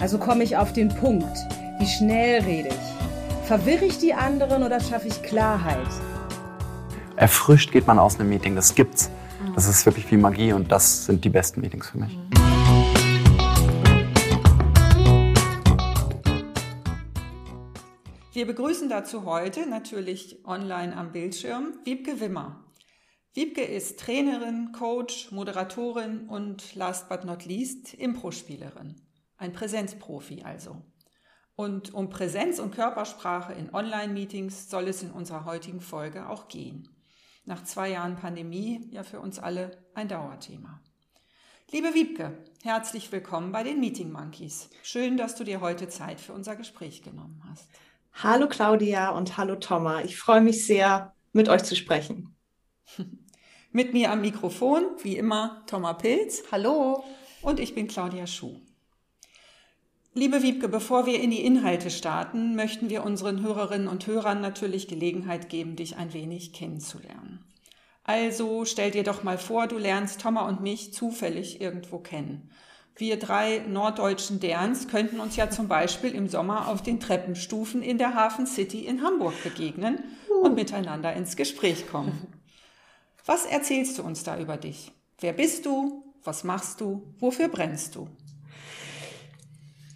Also komme ich auf den Punkt. Wie schnell rede ich? Verwirre ich die anderen oder schaffe ich Klarheit? Erfrischt geht man aus einem Meeting, das gibt's. Das ist wirklich wie Magie und das sind die besten Meetings für mich. Wir begrüßen dazu heute natürlich online am Bildschirm Wiebke Wimmer. Wiebke ist Trainerin, Coach, Moderatorin und last but not least Impro-Spielerin. Ein Präsenzprofi also. Und um Präsenz und Körpersprache in Online-Meetings soll es in unserer heutigen Folge auch gehen. Nach zwei Jahren Pandemie ja für uns alle ein Dauerthema. Liebe Wiebke, herzlich willkommen bei den Meeting Monkeys. Schön, dass du dir heute Zeit für unser Gespräch genommen hast. Hallo Claudia und hallo Thomas. Ich freue mich sehr, mit euch zu sprechen. Mit mir am Mikrofon, wie immer, Thomas Pilz. Hallo. Und ich bin Claudia Schuh. Liebe Wiebke, bevor wir in die Inhalte starten, möchten wir unseren Hörerinnen und Hörern natürlich Gelegenheit geben, dich ein wenig kennenzulernen. Also stell dir doch mal vor, du lernst Thomas und mich zufällig irgendwo kennen. Wir drei norddeutschen Derns könnten uns ja zum Beispiel im Sommer auf den Treppenstufen in der Hafen City in Hamburg begegnen und miteinander ins Gespräch kommen. Was erzählst du uns da über dich? Wer bist du? Was machst du? Wofür brennst du?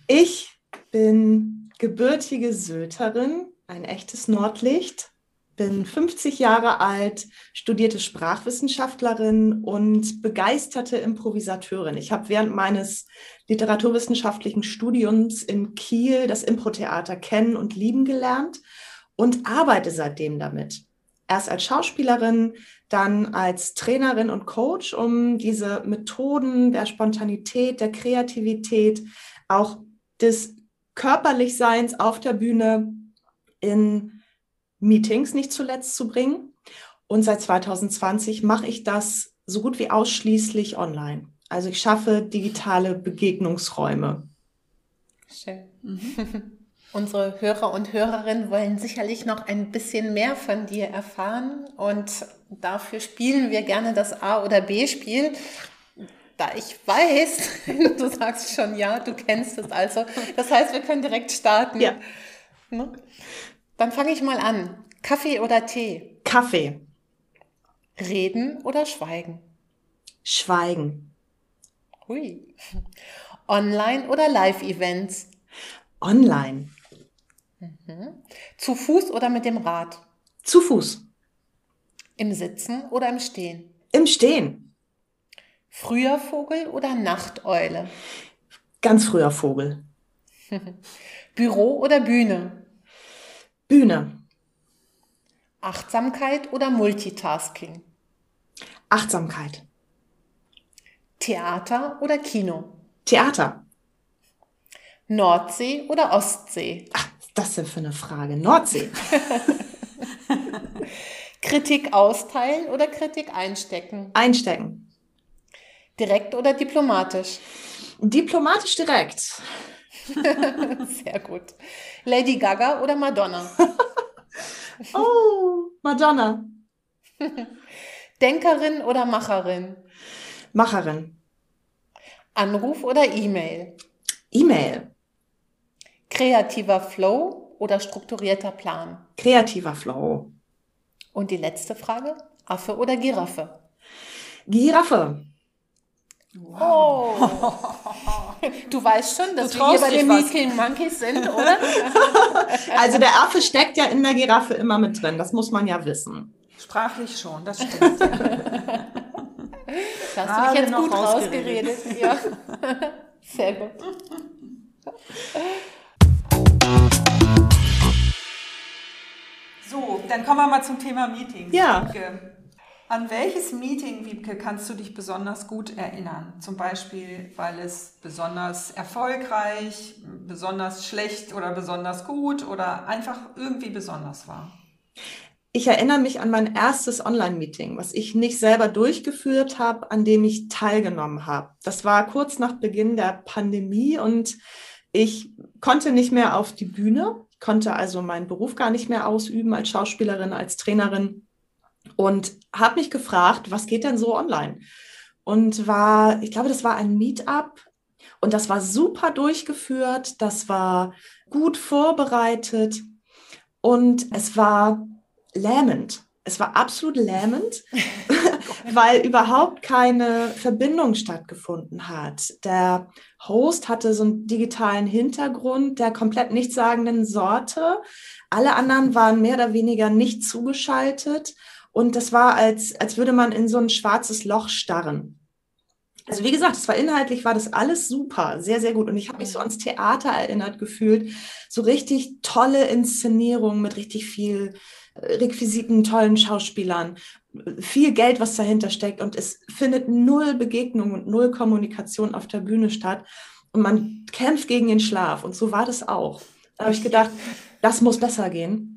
Ich bin gebürtige Söterin, ein echtes Nordlicht, bin 50 Jahre alt, studierte Sprachwissenschaftlerin und begeisterte Improvisateurin. Ich habe während meines literaturwissenschaftlichen Studiums in Kiel das Improtheater kennen und lieben gelernt und arbeite seitdem damit. Erst als Schauspielerin, dann als Trainerin und Coach, um diese Methoden der Spontanität, der Kreativität, auch des Körperlichseins auf der Bühne in Meetings nicht zuletzt zu bringen. Und seit 2020 mache ich das so gut wie ausschließlich online. Also ich schaffe digitale Begegnungsräume. Schön. Mhm. Unsere Hörer und Hörerinnen wollen sicherlich noch ein bisschen mehr von dir erfahren und dafür spielen wir gerne das A- oder B-Spiel. Da ich weiß, du sagst schon ja, du kennst es also. Das heißt, wir können direkt starten. Ja. Ne? Dann fange ich mal an. Kaffee oder Tee? Kaffee. Reden oder schweigen? Schweigen. Hui. Online oder Live-Events? Online. Mhm. Zu Fuß oder mit dem Rad? Zu Fuß. Im Sitzen oder im Stehen? Im Stehen. Früher Vogel oder Nachteule? Ganz früher Vogel. Büro oder Bühne? Bühne. Achtsamkeit oder Multitasking? Achtsamkeit. Theater oder Kino? Theater. Nordsee oder Ostsee? Ach, ist das denn für eine Frage? Nordsee. Kritik austeilen oder Kritik einstecken? Einstecken. Direkt oder diplomatisch? Diplomatisch direkt. Sehr gut. Lady Gaga oder Madonna? Oh, Madonna. Denkerin oder Macherin? Macherin. Anruf oder E-Mail? E-Mail. Kreativer Flow oder strukturierter Plan? Kreativer Flow. Und die letzte Frage, Affe oder Giraffe? Giraffe. Oh. Du weißt schon, dass Du wir hier bei den. Meeting Monkeys sind, oder? Also der Affe steckt ja in der Giraffe immer mit drin. Das muss man ja wissen. Sprachlich schon, das stimmt. Ja. Da hast du Gerade dich jetzt noch gut rausgeredet. rausgeredet. Ja. Sehr gut. So, dann kommen wir mal zum Thema Meetings. Ja. Wiebke. An welches Meeting, Wiebke, kannst du dich besonders gut erinnern? Zum Beispiel, weil es besonders erfolgreich, besonders schlecht oder besonders gut oder einfach irgendwie besonders war? Ich erinnere mich an mein erstes Online-Meeting, was ich nicht selber durchgeführt habe, an dem ich teilgenommen habe. Das war kurz nach Beginn der Pandemie und ich konnte nicht mehr auf die Bühne, konnte also meinen Beruf gar nicht mehr ausüben als Schauspielerin, als Trainerin und habe mich gefragt, was geht denn so online? Und war, ich glaube, das war ein Meetup und das war super durchgeführt, das war gut vorbereitet und es war lähmend. Es war absolut lähmend, weil überhaupt keine Verbindung stattgefunden hat. Der Host hatte so einen digitalen Hintergrund der komplett nichtssagenden Sorte. Alle anderen waren mehr oder weniger nicht zugeschaltet. Und das war, als, als würde man in so ein schwarzes Loch starren. Also wie gesagt, es war inhaltlich, war das alles super, sehr, sehr gut. Und ich habe mich so ans Theater erinnert gefühlt. So richtig tolle Inszenierung mit richtig viel äh, Requisiten, tollen Schauspielern, viel Geld, was dahinter steckt. Und es findet null Begegnung und null Kommunikation auf der Bühne statt. Und man kämpft gegen den Schlaf. Und so war das auch. Da habe ich gedacht, das muss besser gehen.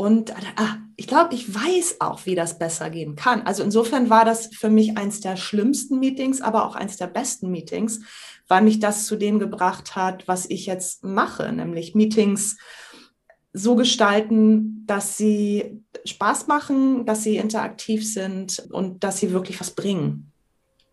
Und ah, ich glaube, ich weiß auch, wie das besser gehen kann. Also insofern war das für mich eins der schlimmsten Meetings, aber auch eins der besten Meetings, weil mich das zu dem gebracht hat, was ich jetzt mache, nämlich Meetings so gestalten, dass sie Spaß machen, dass sie interaktiv sind und dass sie wirklich was bringen.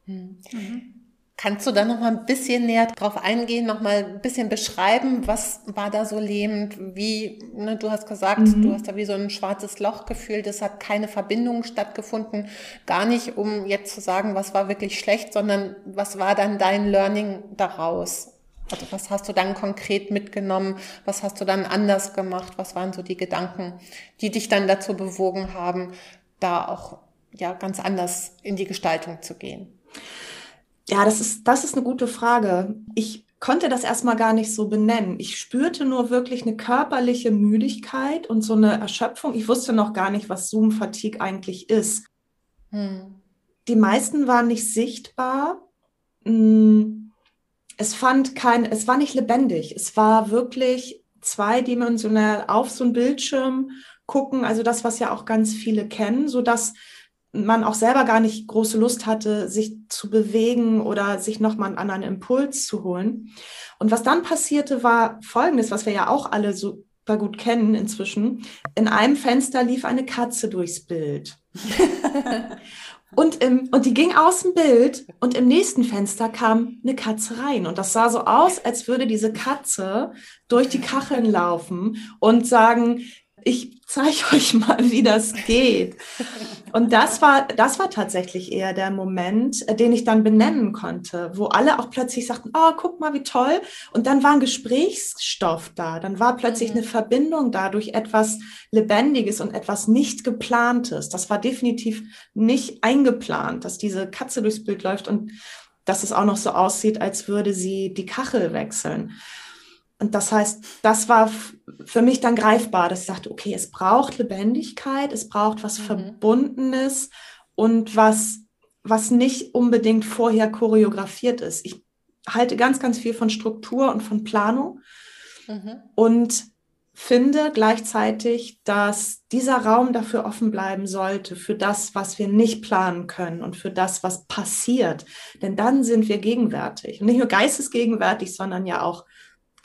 Mhm. Kannst du da noch mal ein bisschen näher drauf eingehen, noch mal ein bisschen beschreiben, was war da so lebend? Wie, ne, du hast gesagt, mhm. du hast da wie so ein schwarzes Loch gefühlt, es hat keine Verbindung stattgefunden. Gar nicht, um jetzt zu sagen, was war wirklich schlecht, sondern was war dann dein Learning daraus? Also was hast du dann konkret mitgenommen? Was hast du dann anders gemacht? Was waren so die Gedanken, die dich dann dazu bewogen haben, da auch ja ganz anders in die Gestaltung zu gehen? Ja, das ist, das ist eine gute Frage. Ich konnte das erstmal gar nicht so benennen. Ich spürte nur wirklich eine körperliche Müdigkeit und so eine Erschöpfung. Ich wusste noch gar nicht, was Zoom-Fatigue eigentlich ist. Hm. Die meisten waren nicht sichtbar. Hm. Es fand kein, es war nicht lebendig. Es war wirklich zweidimensional auf so einen Bildschirm gucken. Also das, was ja auch ganz viele kennen, so dass man auch selber gar nicht große Lust hatte, sich zu bewegen oder sich nochmal einen anderen Impuls zu holen. Und was dann passierte, war Folgendes, was wir ja auch alle super gut kennen inzwischen. In einem Fenster lief eine Katze durchs Bild. und, im, und die ging aus dem Bild und im nächsten Fenster kam eine Katze rein. Und das sah so aus, als würde diese Katze durch die Kacheln laufen und sagen, ich zeige euch mal, wie das geht. Und das war, das war tatsächlich eher der Moment, äh, den ich dann benennen konnte, wo alle auch plötzlich sagten, oh, guck mal, wie toll. Und dann war ein Gesprächsstoff da. Dann war plötzlich mhm. eine Verbindung da durch etwas Lebendiges und etwas nicht geplantes. Das war definitiv nicht eingeplant, dass diese Katze durchs Bild läuft und dass es auch noch so aussieht, als würde sie die Kachel wechseln. Und das heißt, das war für mich dann greifbar, dass ich sagte, okay, es braucht Lebendigkeit, es braucht was mhm. Verbundenes und was, was nicht unbedingt vorher choreografiert ist. Ich halte ganz, ganz viel von Struktur und von Planung mhm. und finde gleichzeitig, dass dieser Raum dafür offen bleiben sollte, für das, was wir nicht planen können und für das, was passiert. Denn dann sind wir gegenwärtig. Und nicht nur geistesgegenwärtig, sondern ja auch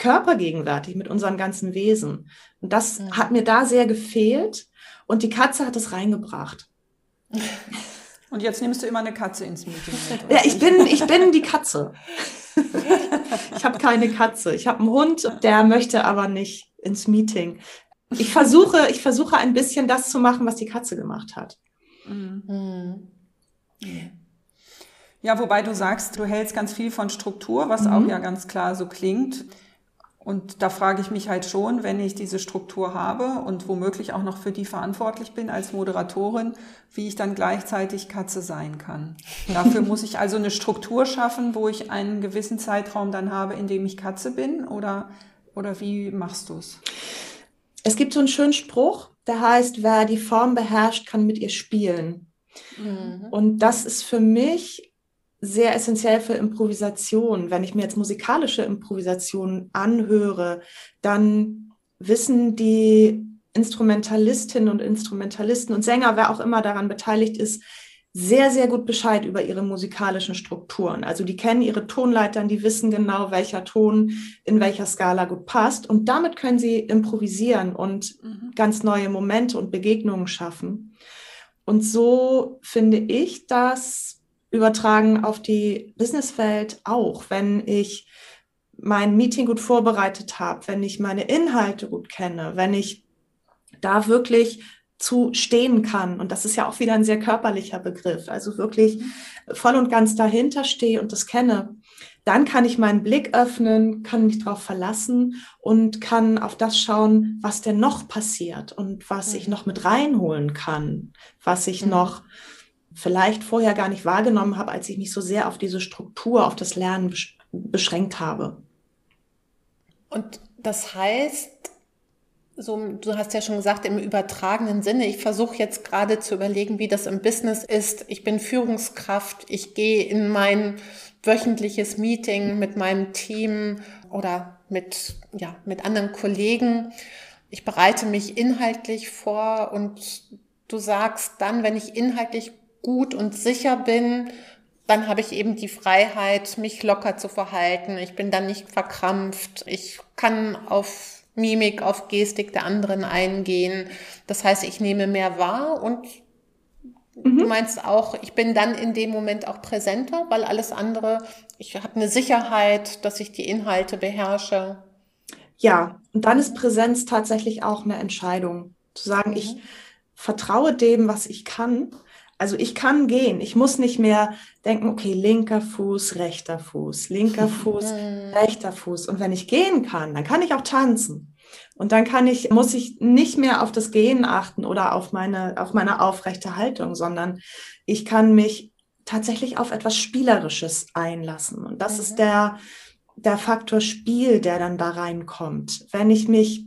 körpergegenwärtig mit unseren ganzen Wesen. Und das mhm. hat mir da sehr gefehlt und die Katze hat es reingebracht. Und jetzt nimmst du immer eine Katze ins Meeting mit. Ja, ich bin, ich bin die Katze. ich habe keine Katze. Ich habe einen Hund, der möchte aber nicht ins Meeting. Ich versuche, ich versuche ein bisschen das zu machen, was die Katze gemacht hat. Mhm. Ja, wobei du sagst, du hältst ganz viel von Struktur, was mhm. auch ja ganz klar so klingt. Und da frage ich mich halt schon, wenn ich diese Struktur habe und womöglich auch noch für die verantwortlich bin als Moderatorin, wie ich dann gleichzeitig Katze sein kann. Dafür muss ich also eine Struktur schaffen, wo ich einen gewissen Zeitraum dann habe, in dem ich Katze bin oder, oder wie machst du es? Es gibt so einen schönen Spruch, der heißt, wer die Form beherrscht, kann mit ihr spielen. Mhm. Und das ist für mich sehr essentiell für Improvisation. Wenn ich mir jetzt musikalische Improvisation anhöre, dann wissen die Instrumentalistinnen und Instrumentalisten und Sänger, wer auch immer daran beteiligt ist, sehr, sehr gut Bescheid über ihre musikalischen Strukturen. Also die kennen ihre Tonleitern, die wissen genau, welcher Ton in welcher Skala gut passt. Und damit können sie improvisieren und mhm. ganz neue Momente und Begegnungen schaffen. Und so finde ich das übertragen auf die Businesswelt auch, wenn ich mein Meeting gut vorbereitet habe, wenn ich meine Inhalte gut kenne, wenn ich da wirklich zu stehen kann. Und das ist ja auch wieder ein sehr körperlicher Begriff. Also wirklich voll und ganz dahinter stehe und das kenne. Dann kann ich meinen Blick öffnen, kann mich darauf verlassen und kann auf das schauen, was denn noch passiert und was ich noch mit reinholen kann, was ich mhm. noch vielleicht vorher gar nicht wahrgenommen habe, als ich mich so sehr auf diese Struktur, auf das Lernen beschränkt habe. Und das heißt, so, du hast ja schon gesagt, im übertragenen Sinne. Ich versuche jetzt gerade zu überlegen, wie das im Business ist. Ich bin Führungskraft. Ich gehe in mein wöchentliches Meeting mit meinem Team oder mit, ja, mit anderen Kollegen. Ich bereite mich inhaltlich vor und du sagst dann, wenn ich inhaltlich gut und sicher bin, dann habe ich eben die Freiheit, mich locker zu verhalten. Ich bin dann nicht verkrampft. Ich kann auf Mimik, auf Gestik der anderen eingehen. Das heißt, ich nehme mehr wahr und mhm. du meinst auch, ich bin dann in dem Moment auch präsenter, weil alles andere, ich habe eine Sicherheit, dass ich die Inhalte beherrsche. Ja, und dann ist Präsenz tatsächlich auch eine Entscheidung. Zu sagen, mhm. ich vertraue dem, was ich kann. Also ich kann gehen. Ich muss nicht mehr denken, okay, linker Fuß, rechter Fuß, linker Fuß, rechter Fuß. Und wenn ich gehen kann, dann kann ich auch tanzen. Und dann kann ich, muss ich nicht mehr auf das Gehen achten oder auf meine, auf meine aufrechte Haltung, sondern ich kann mich tatsächlich auf etwas Spielerisches einlassen. Und das mhm. ist der, der Faktor Spiel, der dann da reinkommt. Wenn ich mich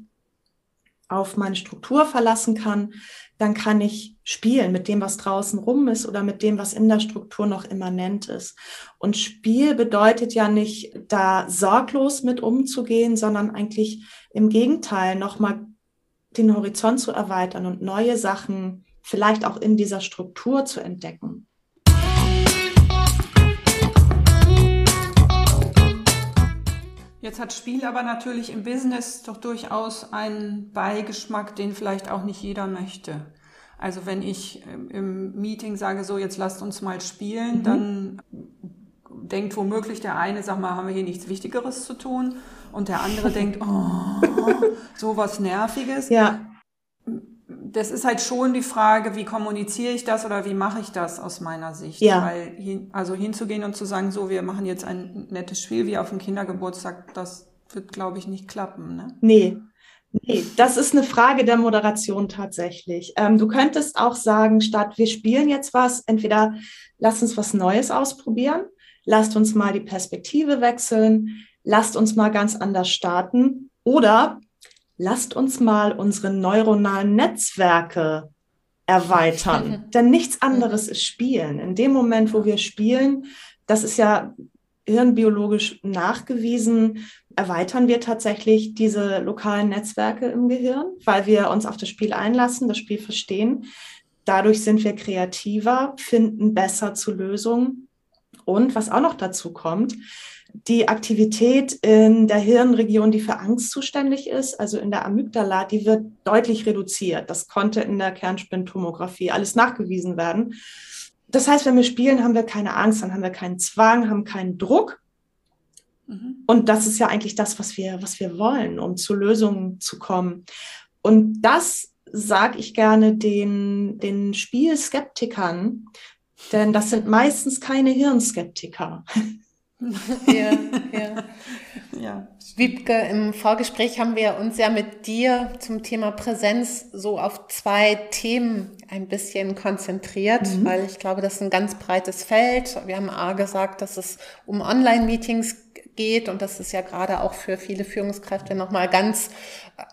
auf meine Struktur verlassen kann, dann kann ich spielen mit dem, was draußen rum ist oder mit dem, was in der Struktur noch immanent ist. Und Spiel bedeutet ja nicht, da sorglos mit umzugehen, sondern eigentlich im Gegenteil nochmal den Horizont zu erweitern und neue Sachen vielleicht auch in dieser Struktur zu entdecken. Jetzt hat Spiel aber natürlich im Business doch durchaus einen Beigeschmack, den vielleicht auch nicht jeder möchte. Also wenn ich im Meeting sage, so jetzt lasst uns mal spielen, mhm. dann denkt womöglich der eine, sag mal, haben wir hier nichts Wichtigeres zu tun? Und der andere denkt, oh, so was Nerviges. Ja das ist halt schon die Frage, wie kommuniziere ich das oder wie mache ich das aus meiner Sicht? Ja. Weil hin, also hinzugehen und zu sagen, so, wir machen jetzt ein nettes Spiel wie auf dem Kindergeburtstag, das wird, glaube ich, nicht klappen. Ne? Nee. Nee, das ist eine Frage der Moderation tatsächlich. Ähm, du könntest auch sagen, statt wir spielen jetzt was, entweder lass uns was Neues ausprobieren, lasst uns mal die Perspektive wechseln, lasst uns mal ganz anders starten oder lasst uns mal unsere neuronalen Netzwerke erweitern. Denn nichts anderes ist Spielen. In dem Moment, wo wir spielen, das ist ja hirnbiologisch nachgewiesen, erweitern wir tatsächlich diese lokalen Netzwerke im Gehirn, weil wir uns auf das Spiel einlassen, das Spiel verstehen. Dadurch sind wir kreativer, finden besser zu Lösungen. Und was auch noch dazu kommt, die Aktivität in der Hirnregion, die für Angst zuständig ist, also in der Amygdala, die wird deutlich reduziert. Das konnte in der Kernspintomographie alles nachgewiesen werden. Das heißt, wenn wir spielen, haben wir keine Angst, dann haben wir keinen Zwang, haben keinen Druck. Mhm. Und das ist ja eigentlich das, was wir, was wir wollen, um zu Lösungen zu kommen. Und das sage ich gerne den, den Spielskeptikern, denn das sind meistens keine Hirnskeptiker. ja, ja. ja. Wiebke, im Vorgespräch haben wir uns ja mit dir zum Thema Präsenz so auf zwei Themen ein bisschen konzentriert, mhm. weil ich glaube, das ist ein ganz breites Feld. Wir haben A gesagt, dass es um Online-Meetings geht. Und das ist ja gerade auch für viele Führungskräfte nochmal ganz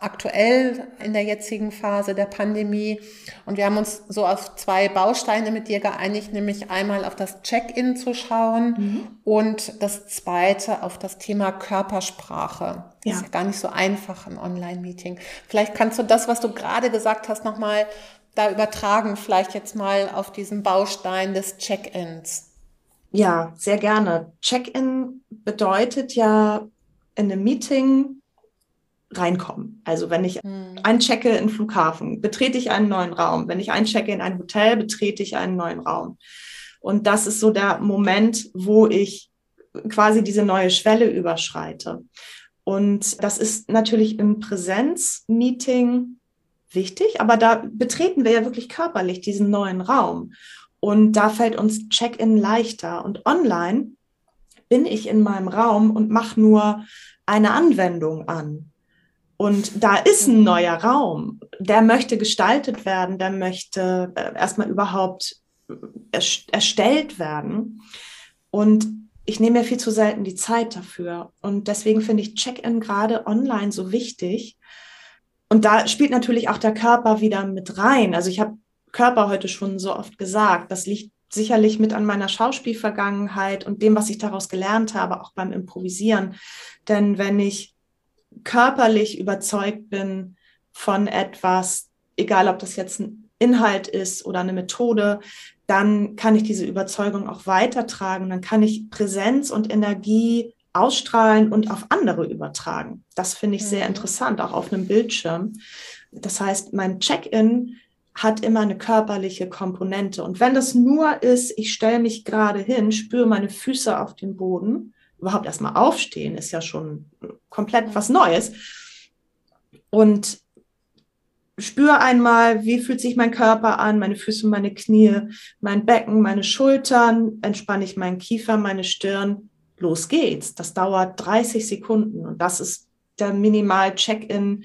aktuell in der jetzigen Phase der Pandemie. Und wir haben uns so auf zwei Bausteine mit dir geeinigt, nämlich einmal auf das Check-in zu schauen mhm. und das zweite auf das Thema Körpersprache. Ja. Ist ja gar nicht so einfach ein Online-Meeting. Vielleicht kannst du das, was du gerade gesagt hast, nochmal da übertragen, vielleicht jetzt mal auf diesen Baustein des Check-ins. Ja, sehr gerne. Check-in bedeutet ja in einem Meeting reinkommen. Also wenn ich hm. einchecke in Flughafen, betrete ich einen neuen Raum. Wenn ich einchecke in ein Hotel, betrete ich einen neuen Raum. Und das ist so der Moment, wo ich quasi diese neue Schwelle überschreite. Und das ist natürlich im Präsenzmeeting wichtig, aber da betreten wir ja wirklich körperlich diesen neuen Raum. Und da fällt uns Check-in leichter. Und online bin ich in meinem Raum und mache nur eine Anwendung an. Und da ist ein neuer Raum, der möchte gestaltet werden, der möchte äh, erstmal überhaupt erstellt werden. Und ich nehme mir viel zu selten die Zeit dafür. Und deswegen finde ich Check-in gerade online so wichtig. Und da spielt natürlich auch der Körper wieder mit rein. Also ich habe Körper heute schon so oft gesagt. Das liegt sicherlich mit an meiner Schauspielvergangenheit und dem, was ich daraus gelernt habe, auch beim Improvisieren. Denn wenn ich körperlich überzeugt bin von etwas, egal ob das jetzt ein Inhalt ist oder eine Methode, dann kann ich diese Überzeugung auch weitertragen. Dann kann ich Präsenz und Energie ausstrahlen und auf andere übertragen. Das finde ich sehr mhm. interessant, auch auf einem Bildschirm. Das heißt, mein Check-in hat immer eine körperliche Komponente. Und wenn das nur ist, ich stelle mich gerade hin, spüre meine Füße auf dem Boden, überhaupt erstmal aufstehen, ist ja schon komplett was Neues. Und spüre einmal, wie fühlt sich mein Körper an, meine Füße, meine Knie, mein Becken, meine Schultern, entspanne ich meinen Kiefer, meine Stirn. Los geht's. Das dauert 30 Sekunden und das ist der Minimal-Check-in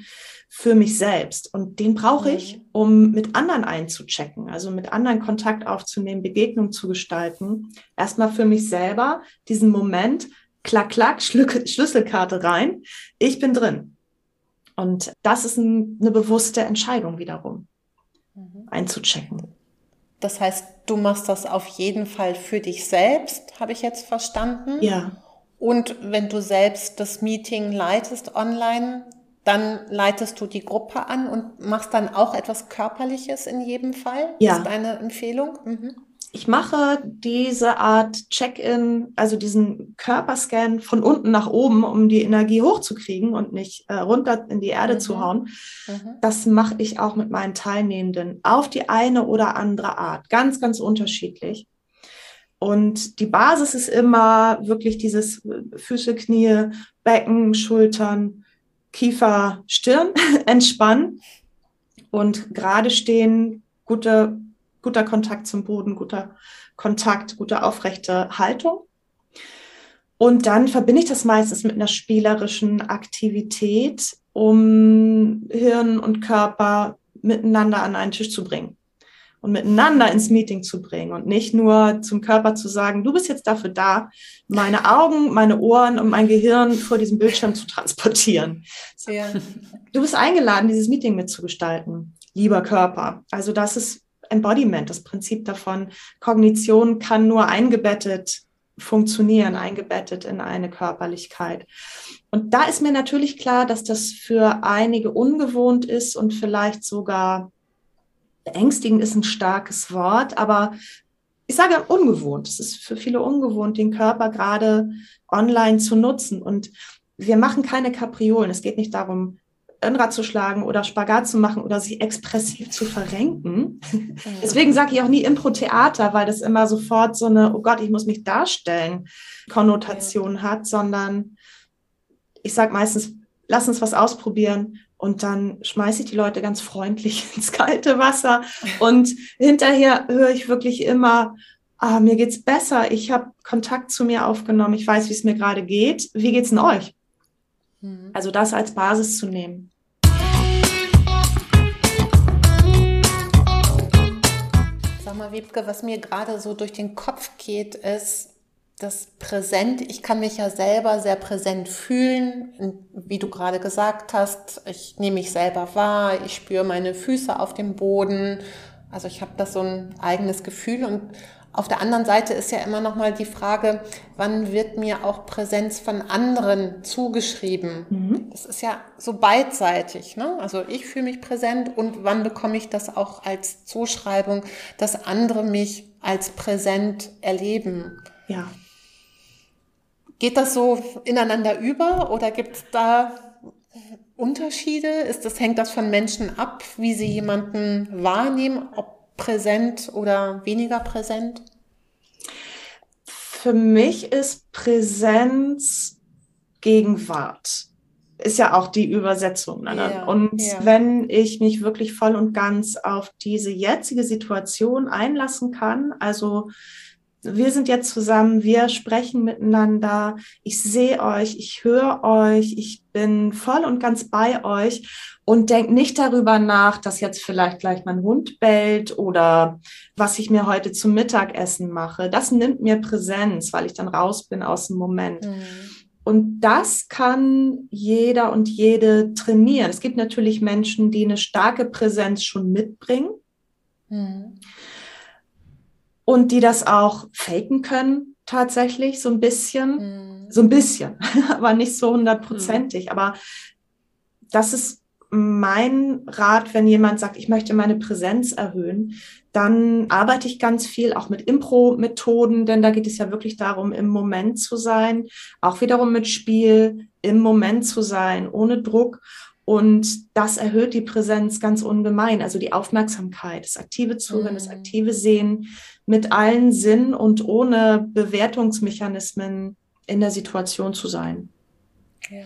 für mich selbst. Und den brauche ich, mhm. um mit anderen einzuchecken, also mit anderen Kontakt aufzunehmen, Begegnung zu gestalten. Erstmal für mich selber diesen Moment, klack, klack, Schlüsselkarte rein. Ich bin drin. Und das ist ein, eine bewusste Entscheidung wiederum, mhm. einzuchecken. Das heißt, du machst das auf jeden Fall für dich selbst, habe ich jetzt verstanden. Ja. Und wenn du selbst das Meeting leitest online, dann leitest du die Gruppe an und machst dann auch etwas Körperliches in jedem Fall? Ja. Ist deine Empfehlung? Mhm ich mache diese Art Check-in, also diesen Körperscan von unten nach oben, um die Energie hochzukriegen und nicht äh, runter in die Erde mhm. zu hauen. Mhm. Das mache ich auch mit meinen Teilnehmenden auf die eine oder andere Art, ganz, ganz unterschiedlich. Und die Basis ist immer wirklich dieses Füße, Knie, Becken, Schultern, Kiefer, Stirn entspannen und gerade stehen, gute guter Kontakt zum Boden, guter Kontakt, gute aufrechte Haltung. Und dann verbinde ich das meistens mit einer spielerischen Aktivität, um Hirn und Körper miteinander an einen Tisch zu bringen und miteinander ins Meeting zu bringen und nicht nur zum Körper zu sagen, du bist jetzt dafür da, meine Augen, meine Ohren und mein Gehirn vor diesem Bildschirm zu transportieren. Ja. Du bist eingeladen, dieses Meeting mitzugestalten, lieber Körper. Also das ist Embodiment, das Prinzip davon, Kognition kann nur eingebettet funktionieren, eingebettet in eine Körperlichkeit. Und da ist mir natürlich klar, dass das für einige ungewohnt ist und vielleicht sogar beängstigend ist ein starkes Wort, aber ich sage ungewohnt. Es ist für viele ungewohnt, den Körper gerade online zu nutzen. Und wir machen keine Kapriolen. Es geht nicht darum, Rad zu schlagen oder Spagat zu machen oder sich expressiv zu verrenken. Deswegen sage ich auch nie Impro-Theater, weil das immer sofort so eine, oh Gott, ich muss mich darstellen, Konnotation ja. hat, sondern ich sage meistens, lass uns was ausprobieren und dann schmeiße ich die Leute ganz freundlich ins kalte Wasser und hinterher höre ich wirklich immer, ah, mir geht's besser, ich habe Kontakt zu mir aufgenommen, ich weiß, wie es mir gerade geht. Wie geht's denn euch? Mhm. Also das als Basis zu nehmen. Sag mal, Wiebke, was mir gerade so durch den Kopf geht, ist, das Präsent, ich kann mich ja selber sehr präsent fühlen, wie du gerade gesagt hast, ich nehme mich selber wahr, ich spüre meine Füße auf dem Boden, also ich habe das so ein eigenes Gefühl und auf der anderen Seite ist ja immer noch mal die Frage, wann wird mir auch Präsenz von anderen zugeschrieben? Mhm. Das ist ja so beidseitig. Ne? Also ich fühle mich präsent und wann bekomme ich das auch als Zuschreibung, dass andere mich als präsent erleben? Ja. Geht das so ineinander über oder gibt es da Unterschiede? Ist das, hängt das von Menschen ab, wie sie jemanden wahrnehmen, ob präsent oder weniger präsent? Für mich ist Präsenz Gegenwart. Ist ja auch die Übersetzung. Ne? Ja, und ja. wenn ich mich wirklich voll und ganz auf diese jetzige Situation einlassen kann, also wir sind jetzt zusammen, wir sprechen miteinander, ich sehe euch, ich höre euch, ich bin voll und ganz bei euch und denke nicht darüber nach, dass jetzt vielleicht gleich mein Hund bellt oder was ich mir heute zum Mittagessen mache. Das nimmt mir Präsenz, weil ich dann raus bin aus dem Moment. Mhm. Und das kann jeder und jede trainieren. Es gibt natürlich Menschen, die eine starke Präsenz schon mitbringen. Mhm und die das auch faken können, tatsächlich, so ein bisschen. Mhm. So ein bisschen, aber nicht so hundertprozentig. Mhm. Aber das ist mein Rat, wenn jemand sagt, ich möchte meine Präsenz erhöhen, dann arbeite ich ganz viel auch mit Impro-Methoden, denn da geht es ja wirklich darum, im Moment zu sein, auch wiederum mit Spiel, im Moment zu sein, ohne Druck. Und das erhöht die Präsenz ganz ungemein, also die Aufmerksamkeit, das aktive Zuhören, mhm. das aktive Sehen mit allen Sinnen und ohne Bewertungsmechanismen in der Situation zu sein. Ja.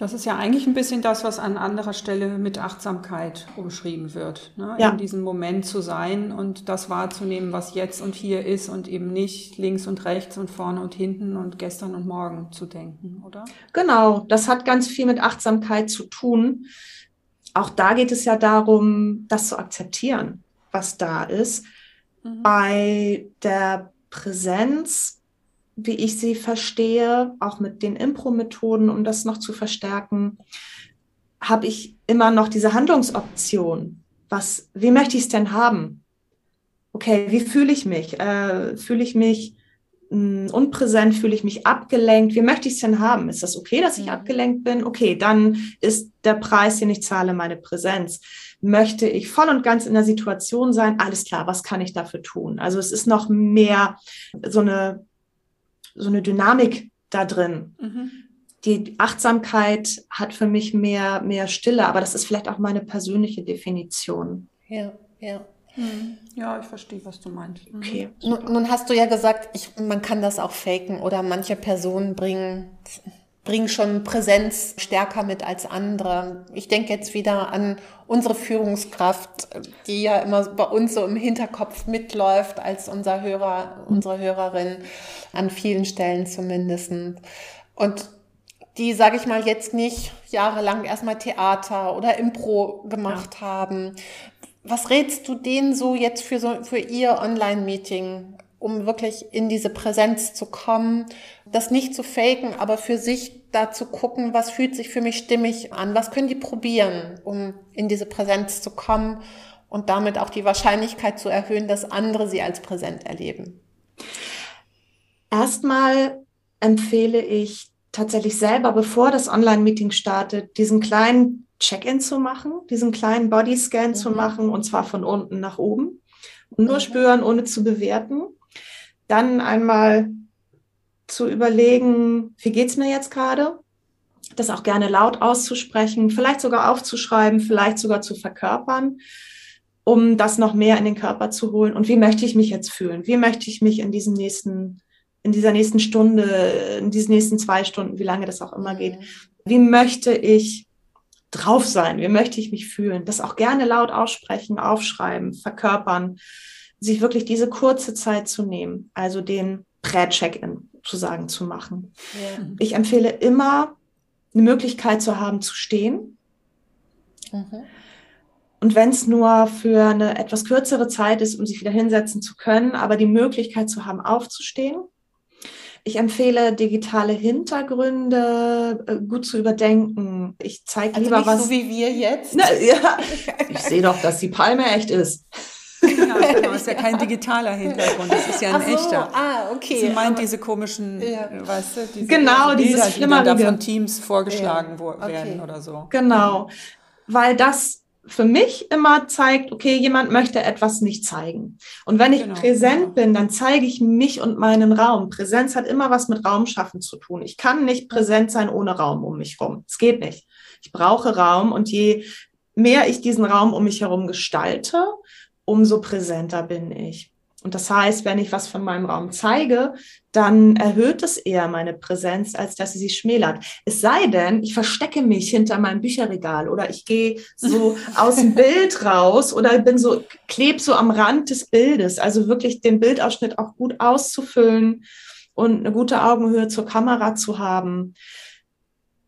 Das ist ja eigentlich ein bisschen das, was an anderer Stelle mit Achtsamkeit umschrieben wird. Ne? Ja. In diesem Moment zu sein und das wahrzunehmen, was jetzt und hier ist und eben nicht links und rechts und vorne und hinten und gestern und morgen zu denken, oder? Genau, das hat ganz viel mit Achtsamkeit zu tun. Auch da geht es ja darum, das zu akzeptieren, was da ist. Mhm. Bei der Präsenz wie ich sie verstehe, auch mit den Impro-Methoden, um das noch zu verstärken, habe ich immer noch diese Handlungsoption. Was, wie möchte ich es denn haben? Okay, wie fühle ich mich? Äh, fühle ich mich mh, hm, unpräsent? Fühle ich mich abgelenkt? Wie möchte ich es denn haben? Ist das okay, dass ich mhm. abgelenkt bin? Okay, dann ist der Preis, den ich zahle, meine Präsenz. Möchte ich voll und ganz in der Situation sein? Alles klar, was kann ich dafür tun? Also es ist noch mehr so eine so eine Dynamik da drin. Mhm. Die Achtsamkeit hat für mich mehr, mehr Stille, aber das ist vielleicht auch meine persönliche Definition. Ja, ja. Mhm. Ja, ich verstehe, was du meinst. Mhm. Okay. Nun, nun, hast du ja gesagt, ich, man kann das auch faken oder manche Personen bringen bringen schon Präsenz stärker mit als andere. Ich denke jetzt wieder an unsere Führungskraft, die ja immer bei uns so im Hinterkopf mitläuft als unser Hörer, unsere Hörerin, an vielen Stellen zumindest. Und die, sage ich mal, jetzt nicht jahrelang erstmal Theater oder Impro gemacht ja. haben. Was rätst du denen so jetzt für, so, für ihr Online-Meeting? Um wirklich in diese Präsenz zu kommen, das nicht zu faken, aber für sich da zu gucken, was fühlt sich für mich stimmig an, was können die probieren, um in diese Präsenz zu kommen und damit auch die Wahrscheinlichkeit zu erhöhen, dass andere sie als präsent erleben. Erstmal empfehle ich tatsächlich selber, bevor das Online-Meeting startet, diesen kleinen Check-in zu machen, diesen kleinen Bodyscan mhm. zu machen und zwar von unten nach oben. nur mhm. spüren, ohne zu bewerten. Dann einmal zu überlegen, wie geht's mir jetzt gerade? Das auch gerne laut auszusprechen, vielleicht sogar aufzuschreiben, vielleicht sogar zu verkörpern, um das noch mehr in den Körper zu holen. Und wie möchte ich mich jetzt fühlen? Wie möchte ich mich in diesem nächsten, in dieser nächsten Stunde, in diesen nächsten zwei Stunden, wie lange das auch immer geht, wie möchte ich drauf sein? Wie möchte ich mich fühlen? Das auch gerne laut aussprechen, aufschreiben, verkörpern sich wirklich diese kurze Zeit zu nehmen, also den Prä-Check-In sozusagen zu machen. Ja. Ich empfehle immer, eine Möglichkeit zu haben, zu stehen. Mhm. Und wenn es nur für eine etwas kürzere Zeit ist, um sich wieder hinsetzen zu können, aber die Möglichkeit zu haben, aufzustehen. Ich empfehle digitale Hintergründe äh, gut zu überdenken. Ich zeige Also lieber nicht was. so wie wir jetzt. Na, ja. Ich sehe doch, dass die Palme echt ist. Genau, genau, ist ja kein digitaler Hintergrund, das ist ja ein so, echter. ah, okay. Sie meint diese komischen, Ja. äh, weißt du, diese Genau, diese dieses Bilder, die dann da von Teams vorgeschlagen wo- Okay. werden oder so. Genau. Weil das für mich immer zeigt, okay, jemand möchte etwas nicht zeigen. Und wenn ich Genau, präsent genau. bin, dann zeige ich mich und meinen Raum. Präsenz hat immer was mit Raumschaffen zu tun. Ich kann nicht präsent sein ohne Raum um mich herum. Es geht nicht. Ich brauche Raum und je mehr ich diesen Raum um mich herum gestalte, umso präsenter bin ich. Und das heißt, wenn ich was von meinem Raum zeige, dann erhöht es eher meine Präsenz, als dass sie sie schmälert. Es sei denn, ich verstecke mich hinter meinem Bücherregal oder ich gehe so aus dem Bild raus oder bin so, kleb so am Rand des Bildes. Also wirklich den Bildausschnitt auch gut auszufüllen und eine gute Augenhöhe zur Kamera zu haben.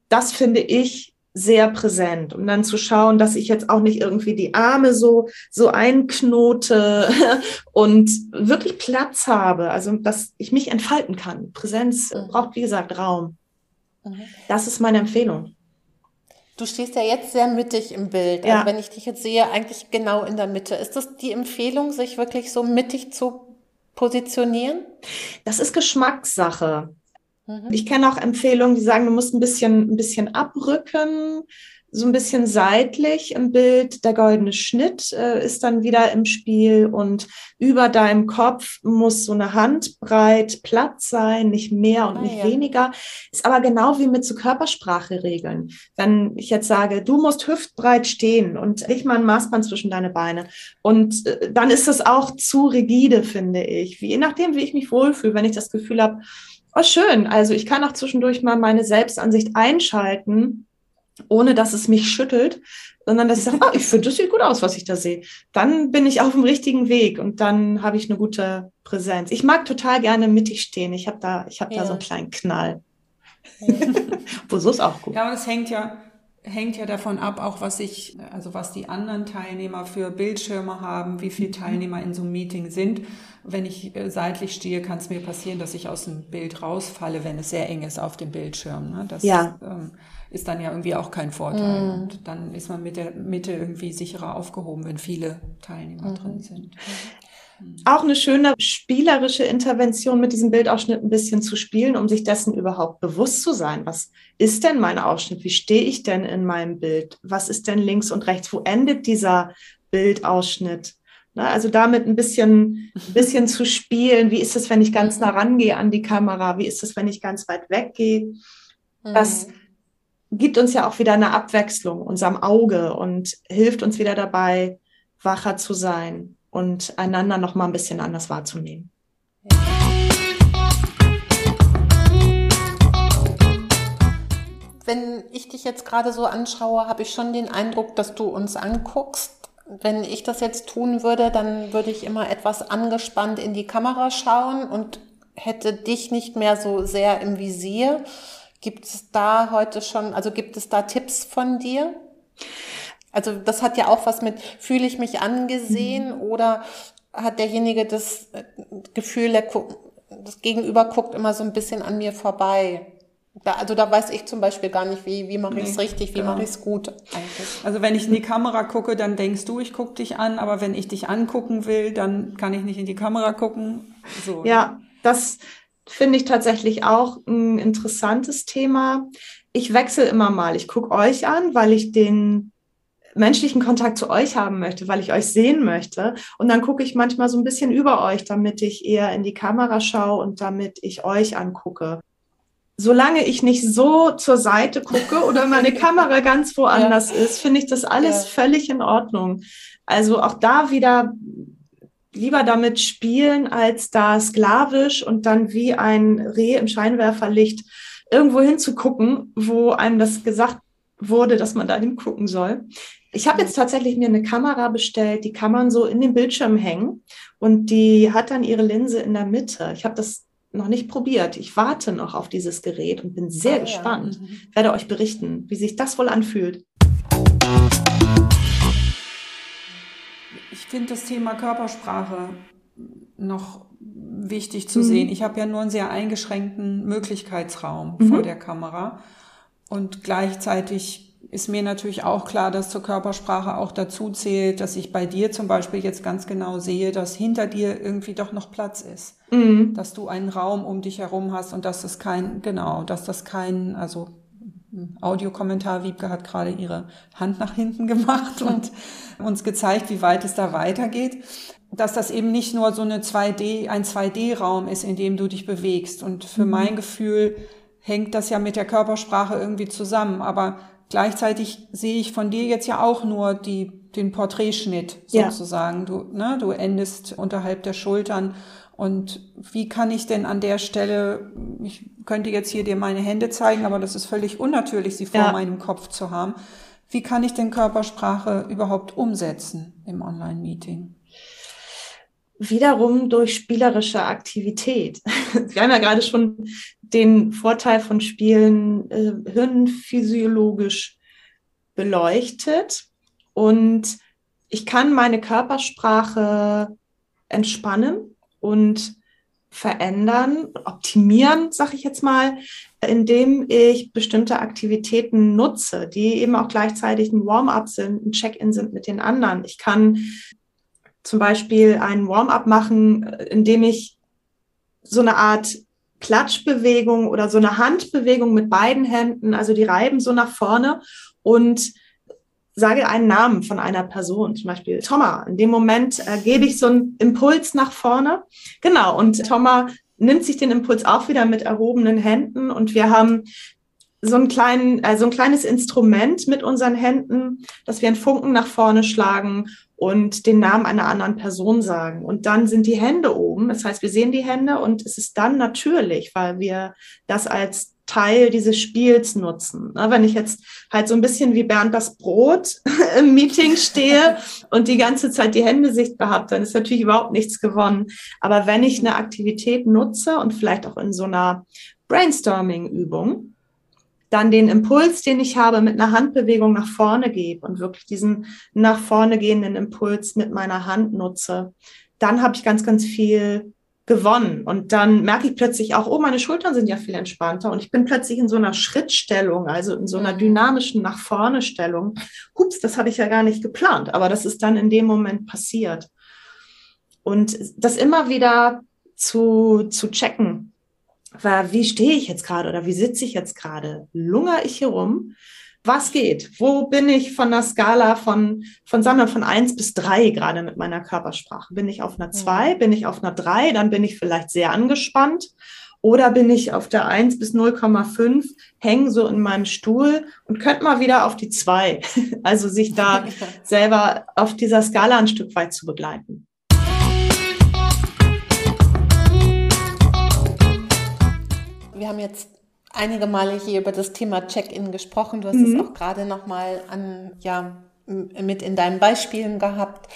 Das finde ich sehr präsent, um dann zu schauen, dass ich jetzt auch nicht irgendwie die Arme so, so einknote und wirklich Platz habe, also dass ich mich entfalten kann. Präsenz Mhm. braucht, wie gesagt, Raum. Mhm. Das ist meine Empfehlung. Du stehst ja jetzt sehr mittig im Bild. Ja. Also wenn ich dich jetzt sehe, eigentlich genau in der Mitte. Ist das die Empfehlung, sich wirklich so mittig zu positionieren? Das ist Geschmackssache. Mhm. Ich kenne auch Empfehlungen, die sagen, du musst ein bisschen, ein bisschen abrücken, so ein bisschen seitlich im Bild. Der goldene Schnitt äh, ist dann wieder im Spiel und über deinem Kopf muss so eine Handbreit Platz sein, nicht mehr und Ah, nicht ja. weniger. Ist aber genau wie mit so Körpersprache-Regeln. Wenn ich jetzt sage, du musst hüftbreit stehen und nicht mal ein Maßband zwischen deine Beine. Und äh, dann ist das auch zu rigide, finde ich. Wie, je nachdem, wie ich mich wohlfühle, wenn ich das Gefühl habe, Oh, schön. Also ich kann auch zwischendurch mal meine Selbstansicht einschalten, ohne dass es mich schüttelt, sondern dass ich sage, oh, ich finde, das sieht gut aus, was ich da sehe. Dann bin ich auf dem richtigen Weg und dann habe ich eine gute Präsenz. Ich mag total gerne mittig stehen. Ich habe da, ich habe Ja. da so einen kleinen Knall. Wo so ist auch gut. Ja, aber das hängt ja, hängt ja davon ab, auch was ich, also was die anderen Teilnehmer für Bildschirme haben, wie viele Teilnehmer in so einem Meeting sind. Wenn ich äh, seitlich stehe, kann es mir passieren, dass ich aus dem Bild rausfalle, wenn es sehr eng ist auf dem Bildschirm. Ne? Das Ja. ähm, ist dann ja irgendwie auch kein Vorteil. Und dann ist man mit der Mitte irgendwie sicherer aufgehoben, wenn viele Teilnehmer drin sind. Auch eine schöne spielerische Intervention mit diesem Bildausschnitt ein bisschen zu spielen, um sich dessen überhaupt bewusst zu sein. Was ist denn mein Ausschnitt? Wie stehe ich denn in meinem Bild? Was ist denn links und rechts? Wo endet dieser Bildausschnitt? Na, also damit ein bisschen, ein bisschen zu spielen. Wie ist es, wenn ich ganz nah rangehe an die Kamera? Wie ist es, wenn ich ganz weit weggehe? Das gibt uns ja auch wieder eine Abwechslung unserem Auge und hilft uns wieder dabei, wacher zu sein und einander noch mal ein bisschen anders wahrzunehmen. Wenn ich dich jetzt gerade so anschaue, habe ich schon den Eindruck, dass du uns anguckst. Wenn ich das jetzt tun würde, dann würde ich immer etwas angespannt in die Kamera schauen und hätte dich nicht mehr so sehr im Visier. Gibt es da heute schon, also gibt es da Tipps von dir? Also das hat ja auch was mit, fühle ich mich angesehen oder hat derjenige das äh, Gefühl, der das Gegenüber guckt immer so ein bisschen an mir vorbei? Da, also da weiß ich zum Beispiel gar nicht, wie, wie mache ich es Nee, richtig, wie genau. mache ich es gut eigentlich. Also wenn ich in die Kamera gucke, dann denkst du, ich gucke dich an, aber wenn ich dich angucken will, dann kann ich nicht in die Kamera gucken. So. Ja, das finde ich tatsächlich auch ein interessantes Thema. Ich wechsle immer mal. Ich gucke euch an, weil ich den menschlichen Kontakt zu euch haben möchte, weil ich euch sehen möchte. Und dann gucke ich manchmal so ein bisschen über euch, damit ich eher in die Kamera schaue und damit ich euch angucke. Solange ich nicht so zur Seite gucke oder meine Kamera ganz woanders ist, finde ich das alles Ja. völlig in Ordnung. Also auch da wieder lieber damit spielen, als da sklavisch und dann wie ein Reh im Scheinwerferlicht irgendwo hinzugucken, wo einem das gesagt wurde, dass man da hingucken soll. Ich habe jetzt tatsächlich mir eine Kamera bestellt, die kann man so in den Bildschirm hängen und die hat dann ihre Linse in der Mitte. Ich habe das noch nicht probiert. Ich warte noch auf dieses Gerät und bin sehr Ah, ja. gespannt. Werde euch berichten, wie sich das wohl anfühlt. Ich finde das Thema Körpersprache noch wichtig zu Mhm. sehen. Ich habe ja nur einen sehr eingeschränkten Möglichkeitsraum Mhm. vor der Kamera. Und gleichzeitig ist mir natürlich auch klar, dass zur Körpersprache auch dazu zählt, dass ich bei dir zum Beispiel jetzt ganz genau sehe, dass hinter dir irgendwie doch noch Platz ist. Mhm. Dass du einen Raum um dich herum hast und dass es kein, genau, dass das kein, also Audiokommentar, Wiebke hat gerade ihre Hand nach hinten gemacht und uns gezeigt, wie weit es da weitergeht. Dass das eben nicht nur so eine 2D, ein 2D-Raum ist, in dem du dich bewegst. Und für mein Gefühl hängt das ja mit der Körpersprache irgendwie zusammen. Aber gleichzeitig sehe ich von dir jetzt ja auch nur die, den Porträtschnitt Ja. sozusagen. Du, ne, du endest unterhalb der Schultern. Und wie kann ich denn an der Stelle, ich könnte jetzt hier dir meine Hände zeigen, aber das ist völlig unnatürlich, sie vor Ja. meinem Kopf zu haben. Wie kann ich denn Körpersprache überhaupt umsetzen im Online-Meeting? wiederum durch spielerische Aktivität. Wir haben ja gerade schon den Vorteil von Spielen äh, hirnphysiologisch beleuchtet und ich kann meine Körpersprache entspannen und verändern, optimieren, sag ich jetzt mal, indem ich bestimmte Aktivitäten nutze, die eben auch gleichzeitig ein Warm-up sind, ein Check-in sind mit den anderen. Ich kann zum Beispiel einen Warm-up machen, äh, indem ich so eine Art Klatschbewegung oder so eine Handbewegung mit beiden Händen, also die reiben so nach vorne und sage einen Namen von einer Person, zum Beispiel Thomas. In dem Moment äh, gebe ich so einen Impuls nach vorne. Genau, und Thomas nimmt sich den Impuls auch wieder mit erhobenen Händen und wir haben so, einen kleinen, äh, so ein kleines Instrument mit unseren Händen, dass wir einen Funken nach vorne schlagen und den Namen einer anderen Person sagen. Und dann sind die Hände oben. Das heißt, wir sehen die Hände und es ist dann natürlich, weil wir das als Teil dieses Spiels nutzen. Wenn ich jetzt halt so ein bisschen wie Bernd das Brot im Meeting stehe und die ganze Zeit die Hände sichtbar habe, dann ist natürlich überhaupt nichts gewonnen. Aber wenn ich eine Aktivität nutze und vielleicht auch in so einer Brainstorming-Übung, dann den Impuls, den ich habe, mit einer Handbewegung nach vorne gebe und wirklich diesen nach vorne gehenden Impuls mit meiner Hand nutze, dann habe ich ganz, ganz viel gewonnen. Und dann merke ich plötzlich auch, oh, meine Schultern sind ja viel entspannter und ich bin plötzlich in so einer Schrittstellung, also in so einer dynamischen nach vorne Stellung. Hups, das habe ich ja gar nicht geplant, aber das ist dann in dem Moment passiert. Und das immer wieder zu, zu checken, war, wie stehe ich jetzt gerade oder wie sitze ich jetzt gerade? Lungere ich hier rum? Was geht? Wo bin ich von der Skala von, von sagen wir, von eins bis drei gerade mit meiner Körpersprache? Bin ich auf einer zwei? Bin ich auf einer drei? Dann bin ich vielleicht sehr angespannt. Oder bin ich auf der eins bis 0,5, hänge so in meinem Stuhl und könnte mal wieder auf die zwei. Also sich da selber auf dieser Skala ein Stück weit zu begleiten. Wir haben jetzt einige Male hier über das Thema Check-in gesprochen. Du hast Mhm. es auch gerade nochmal an, ja, mit in deinen Beispielen gehabt.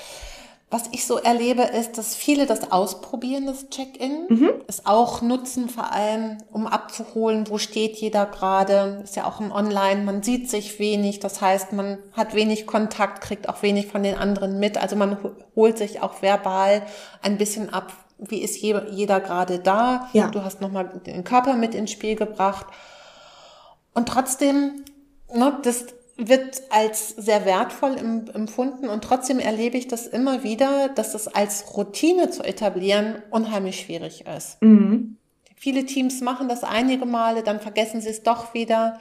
Was ich so erlebe, ist, dass viele das ausprobieren, das Check-in, Mhm. es auch nutzen, vor allem, um abzuholen, wo steht jeder gerade. Ist ja auch im Online, man sieht sich wenig, das heißt, man hat wenig Kontakt, kriegt auch wenig von den anderen mit. Also man ho- holt sich auch verbal ein bisschen ab, wie ist je, jeder gerade da. Ja. Du hast nochmal den Körper mit ins Spiel gebracht. Und trotzdem, ne, das wird als sehr wertvoll em- empfunden und trotzdem erlebe ich das immer wieder, dass das als Routine zu etablieren unheimlich schwierig ist. Mhm. Viele Teams machen das einige Male, dann vergessen sie es doch wieder.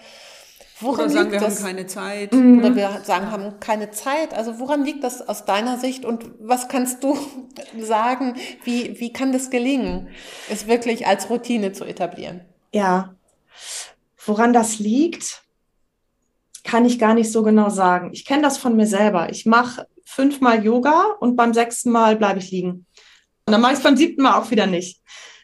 Woran Oder sagen, liegt wir das? haben keine Zeit. Oder wir sagen, haben keine Zeit. Also woran liegt das aus deiner Sicht und was kannst du sagen, wie, wie kann das gelingen, es wirklich als Routine zu etablieren? Ja. Woran das liegt, kann ich gar nicht so genau sagen. Ich kenne das von mir selber. Ich mache fünfmal Yoga und beim sechsten Mal bleibe ich liegen. Und dann mache ich es beim siebten Mal auch wieder nicht.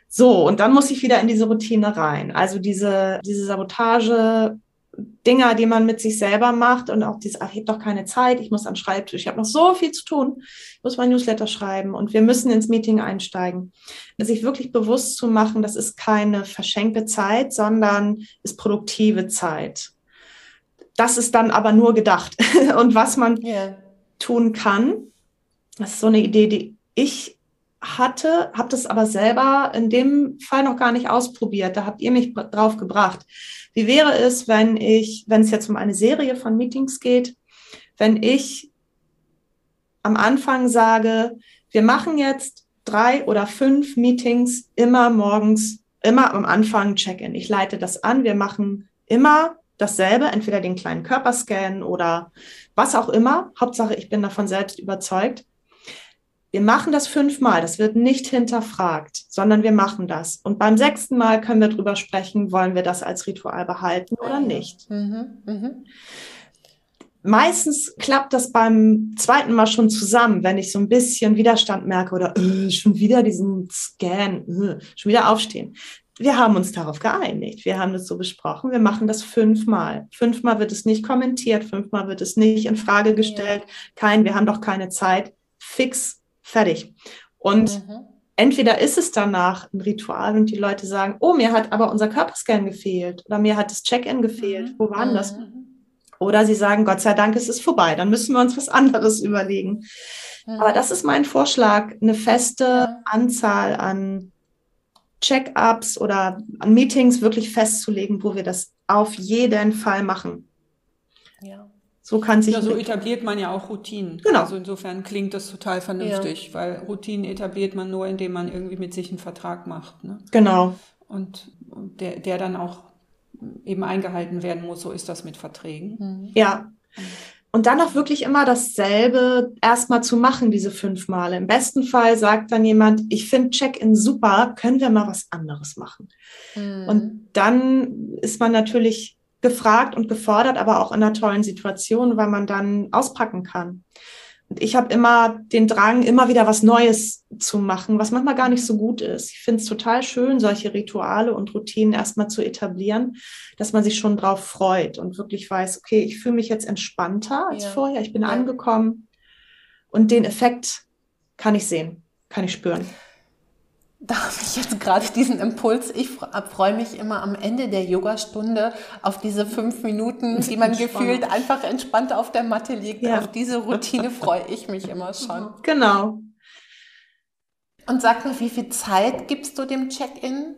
So, und dann muss ich wieder in diese Routine rein. Also diese, diese Sabotage, Dinger, die man mit sich selber macht und auch dieses, ach, ich habe doch keine Zeit, ich muss am Schreibtisch, ich habe noch so viel zu tun, ich muss mein Newsletter schreiben und wir müssen ins Meeting einsteigen. Sich wirklich bewusst zu machen, das ist keine verschenkte Zeit, sondern ist produktive Zeit. Das ist dann aber nur gedacht. Und was man Ja. tun kann, das ist so eine Idee, die ich hatte, habe das aber selber in dem Fall noch gar nicht ausprobiert. Da habt ihr mich drauf gebracht. Wie wäre es, wenn ich, wenn es jetzt um eine Serie von Meetings geht, wenn ich am Anfang sage, wir machen jetzt drei oder fünf Meetings immer morgens, immer am Anfang Check-in. Ich leite das an. Wir machen immer dasselbe, entweder den kleinen Körperscan oder was auch immer. Hauptsache, ich bin davon selbst überzeugt. Wir machen das fünfmal, das wird nicht hinterfragt, sondern wir machen das. Und beim sechsten Mal können wir drüber sprechen, wollen wir das als Ritual behalten oder nicht. Mhm, mh. Meistens klappt das beim zweiten Mal schon zusammen, wenn ich so ein bisschen Widerstand merke oder äh, schon wieder diesen Scan, äh, schon wieder aufstehen. Wir haben uns darauf geeinigt. Wir haben das so besprochen. Wir machen das fünfmal. Fünfmal wird es nicht kommentiert, fünfmal wird es nicht in Frage gestellt. Kein, wir haben doch keine Zeit. Fix Fertig. Und mhm. entweder ist es danach ein Ritual und die Leute sagen, oh, mir hat aber unser Körperscan gefehlt oder mir hat das Check-in gefehlt. Mhm. Wo war denn das? Mhm. Oder sie sagen, Gott sei Dank, es ist vorbei. Dann müssen wir uns was anderes überlegen. Mhm. Aber das ist mein Vorschlag, eine feste Anzahl an Check-ups oder an Meetings wirklich festzulegen, wo wir das auf jeden Fall machen. So kann sich. Ja, so etabliert man ja auch Routinen. Genau. Also insofern klingt das total vernünftig, ja. weil Routinen etabliert man nur, indem man irgendwie mit sich einen Vertrag macht. Ne? Genau. Und, der, der dann auch eben eingehalten werden muss. So ist das mit Verträgen. Mhm. Ja. Und dann auch wirklich immer dasselbe erstmal zu machen, diese fünf Male. Im besten Fall sagt dann jemand, ich finde Check-in super, können wir mal was anderes machen? Mhm. Und dann ist man natürlich gefragt und gefordert, aber auch in einer tollen Situation, weil man dann auspacken kann. Und ich habe immer den Drang, immer wieder was Neues zu machen, was manchmal gar nicht so gut ist. Ich finde es total schön, solche Rituale und Routinen erstmal zu etablieren, dass man sich schon drauf freut und wirklich weiß, okay, ich fühle mich jetzt entspannter als ja. vorher, ich bin ja. angekommen und den Effekt kann ich sehen, kann ich spüren. Da habe ich jetzt gerade diesen Impuls. Ich freue mich immer am Ende der Yogastunde auf diese fünf Minuten, die man gefühlt einfach entspannt auf der Matte liegt. Ja. Auf diese Routine freue ich mich immer schon. Genau. Und sag mir, wie viel Zeit gibst du dem Check-in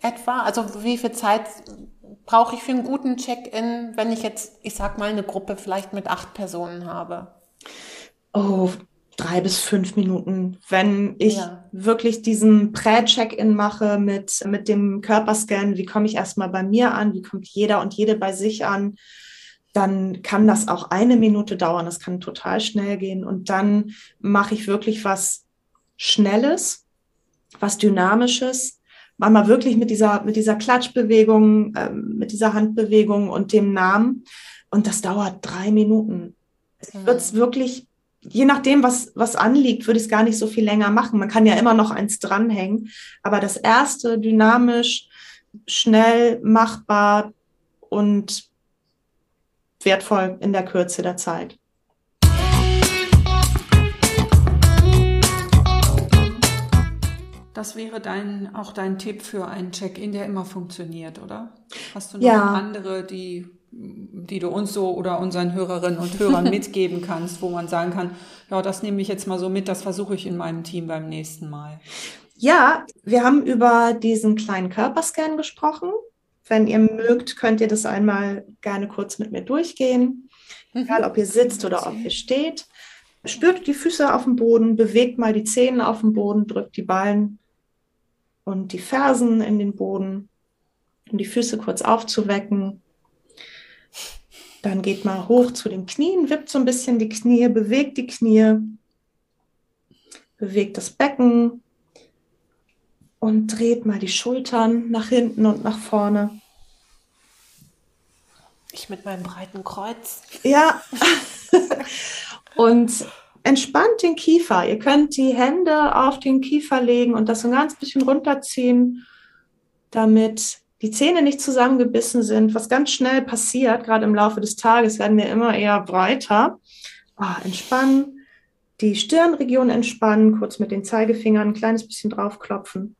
etwa? Also wie viel Zeit brauche ich für einen guten Check-in, wenn ich jetzt, ich sag mal, eine Gruppe vielleicht mit acht Personen habe? Oh, drei bis fünf Minuten. Wenn ich ja. wirklich diesen Prä-Check-In mache mit, mit dem Körperscan, wie komme ich erstmal bei mir an, wie kommt jeder und jede bei sich an, dann kann das auch eine Minute dauern. Das kann total schnell gehen. Und dann mache ich wirklich was Schnelles, was Dynamisches. Manchmal wirklich mit dieser, mit dieser Klatschbewegung, äh, mit dieser Handbewegung und dem Namen. Und das dauert drei Minuten. Ich würde es wirklich je nachdem, was, was anliegt, würde ich es gar nicht so viel länger machen. Man kann ja immer noch eins dranhängen. Aber das erste, dynamisch, schnell, machbar und wertvoll in der Kürze der Zeit. Das wäre dein, auch dein Tipp für einen Check-in, der immer funktioniert, oder? Hast du noch ja. andere, die die du uns so oder unseren Hörerinnen und Hörern mitgeben kannst, wo man sagen kann, ja, das nehme ich jetzt mal so mit, das versuche ich in meinem Team beim nächsten Mal. Ja, wir haben über diesen kleinen Körperscan gesprochen. Wenn ihr mögt, könnt ihr das einmal gerne kurz mit mir durchgehen. Mhm. Egal, ob ihr sitzt oder ob ihr steht. Spürt die Füße auf dem Boden, bewegt mal die Zähne auf dem Boden, drückt die Ballen und die Fersen in den Boden, um die Füße kurz aufzuwecken. Dann geht mal hoch zu den Knien, wippt so ein bisschen die Knie, bewegt die Knie, bewegt das Becken und dreht mal die Schultern nach hinten und nach vorne. Ich mit meinem breiten Kreuz. Ja. und entspannt den Kiefer. Ihr könnt die Hände auf den Kiefer legen und das ein ganz bisschen runterziehen, damit die Zähne nicht zusammengebissen sind, was ganz schnell passiert, gerade im Laufe des Tages werden wir immer eher breiter. Oh, entspannen, die Stirnregion entspannen, kurz mit den Zeigefingern ein kleines bisschen draufklopfen.